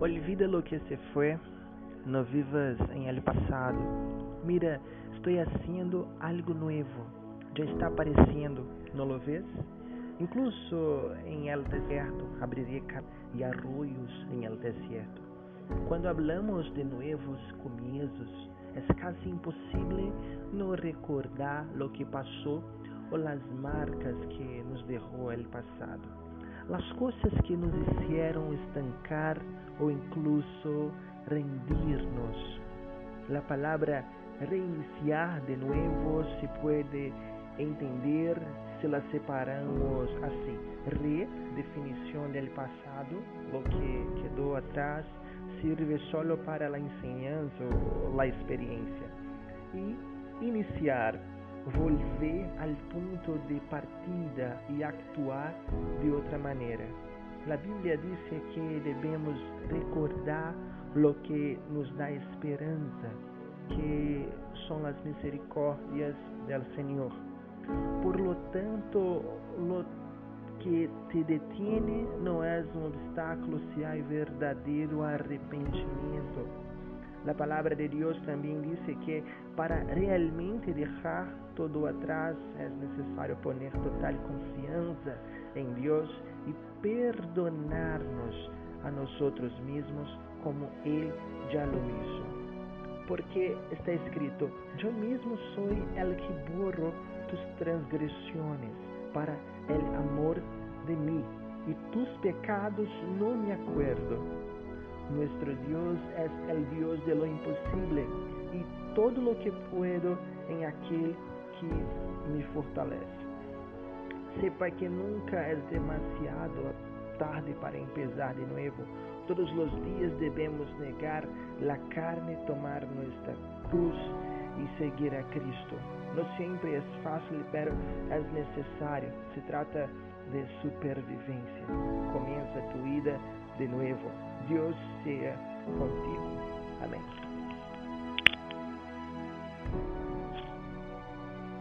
Olvida lo que se fue, no vivas en el pasado. Mira, estoy haciendo algo nuevo. Ya está apareciendo, ¿no lo ves? Incluso en el desierto abriré y arroyos en el desierto. Cuando hablamos de nuevos comienzos, es casi imposible no recordar lo que pasó o las marcas que nos dejó el pasado. Las cosas que nos hicieron estancar o incluso rendirnos. La palabra reiniciar de nuevo se puede entender si la separamos así. Re, definición del pasado, lo que quedó atrás, sirve solo para la enseñanza o la experiencia. Y iniciar, volver al punto de partida y actuar de otra manera. La Biblia dice que debemos recordar lo que nos da esperanza, que son las misericordias del Señor. Por lo tanto, lo que te detiene no es un obstáculo si hay verdadero arrepentimiento. La palabra de Dios también dice que para realmente dejar todo atrás es necesario poner total confianza en Dios y perdonarnos a nosotros mismos como Él ya lo hizo. Porque está escrito, yo mismo soy el que borro tus transgresiones para el amor de mí y tus pecados no me acuerdo. Nuestro Dios es el Dios de lo imposible y todo lo que puedo en aquel que me fortalece. Sepa que nunca es demasiado tarde para empezar de nuevo. Todos los días debemos negar la carne, tomar nuestra cruz y seguir a Cristo. No siempre es fácil, pero es necesario. Se trata de supervivencia. Comienza tu vida de nuevo. Dios sea contigo. Amén.